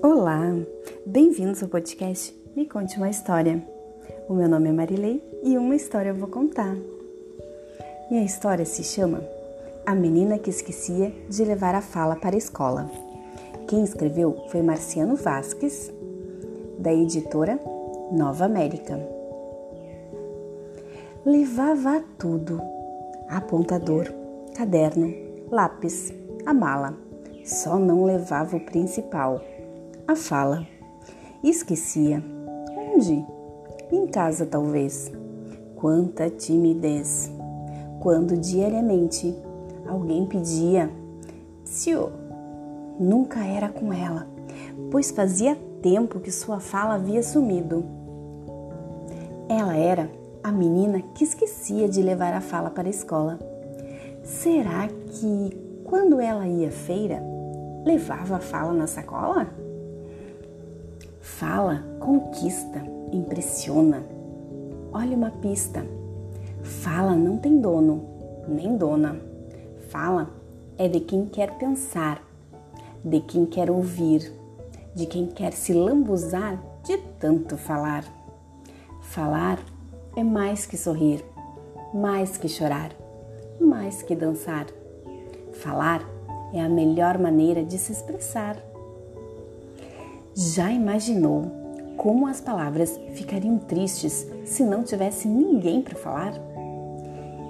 Olá, bem-vindos ao podcast Me Conte uma História. O meu nome é Marilei e uma história eu vou contar. E a história se chama A Menina que Esquecia de Levar a Fala para a Escola. Quem escreveu foi Marciano Vasques, da editora Nova América. Levava tudo: apontador, caderno, lápis, a mala. Só não levava o principal a fala. Esquecia. Onde? Em casa, talvez. Quanta timidez! Quando diariamente alguém pedia, Sio, nunca era com ela, pois fazia tempo que sua fala havia sumido. Ela era a menina que esquecia de levar a fala para a escola. Será que, quando ela ia à feira, levava a fala na sacola? Fala, conquista, impressiona. Olha uma pista. Fala não tem dono, nem dona. Fala é de quem quer pensar, de quem quer ouvir, de quem quer se lambuzar de tanto falar. Falar é mais que sorrir, mais que chorar, mais que dançar. Falar é a melhor maneira de se expressar. Já imaginou como as palavras ficariam tristes se não tivesse ninguém para falar?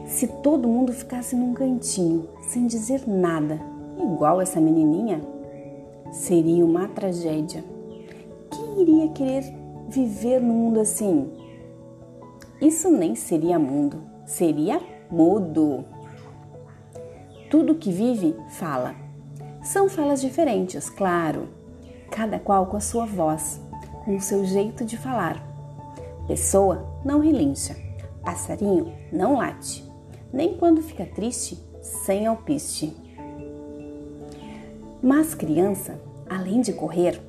Se todo mundo ficasse num cantinho, sem dizer nada, igual essa menininha? Seria uma tragédia. Quem iria querer viver num mundo assim? Isso nem seria mundo, seria mudo. Tudo que vive fala. São falas diferentes, claro, cada qual com a sua voz, com o seu jeito de falar. Pessoa não relincha, passarinho não late, nem quando fica triste, sem alpiste. Mas criança, além de correr,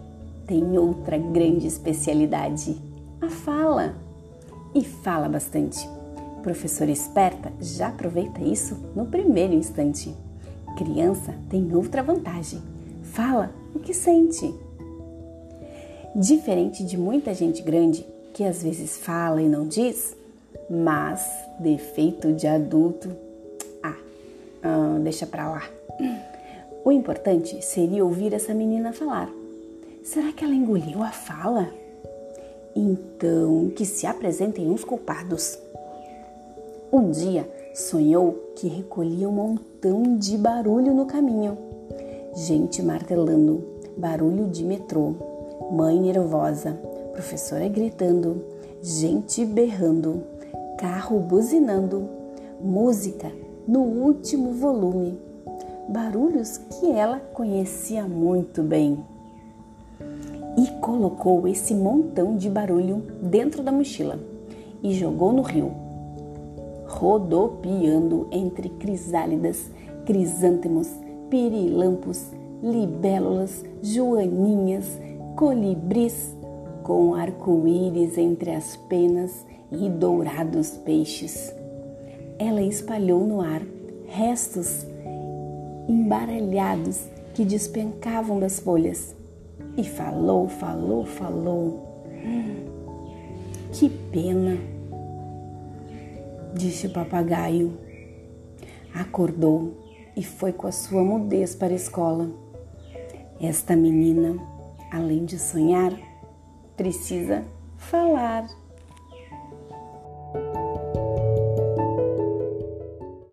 tem outra grande especialidade: a fala. E fala bastante. Professora esperta já aproveita isso no primeiro instante. Criança tem outra vantagem: fala o que sente. Diferente de muita gente grande que às vezes fala e não diz, mas defeito de adulto, ah, ah deixa pra lá. O importante seria ouvir essa menina falar. Será que ela engoliu a fala? Então, que se apresentem os culpados. Um dia sonhou que recolhia um montão de barulho no caminho. Gente martelando, barulho de metrô, mãe nervosa, professora gritando, gente berrando, carro buzinando, música no último volume, barulhos que ela conhecia muito bem. E colocou esse montão de barulho dentro da mochila e jogou no rio, rodopiando entre crisálidas, crisântemos, pirilampos, libélulas, joaninhas, colibris com arco-íris entre as penas e dourados peixes. Ela espalhou no ar restos embaralhados que despencavam das folhas e falou, falou, falou. Que pena, disse o papagaio. Acordou e foi com a sua mudez para a escola. Esta menina além de sonhar, precisa falar.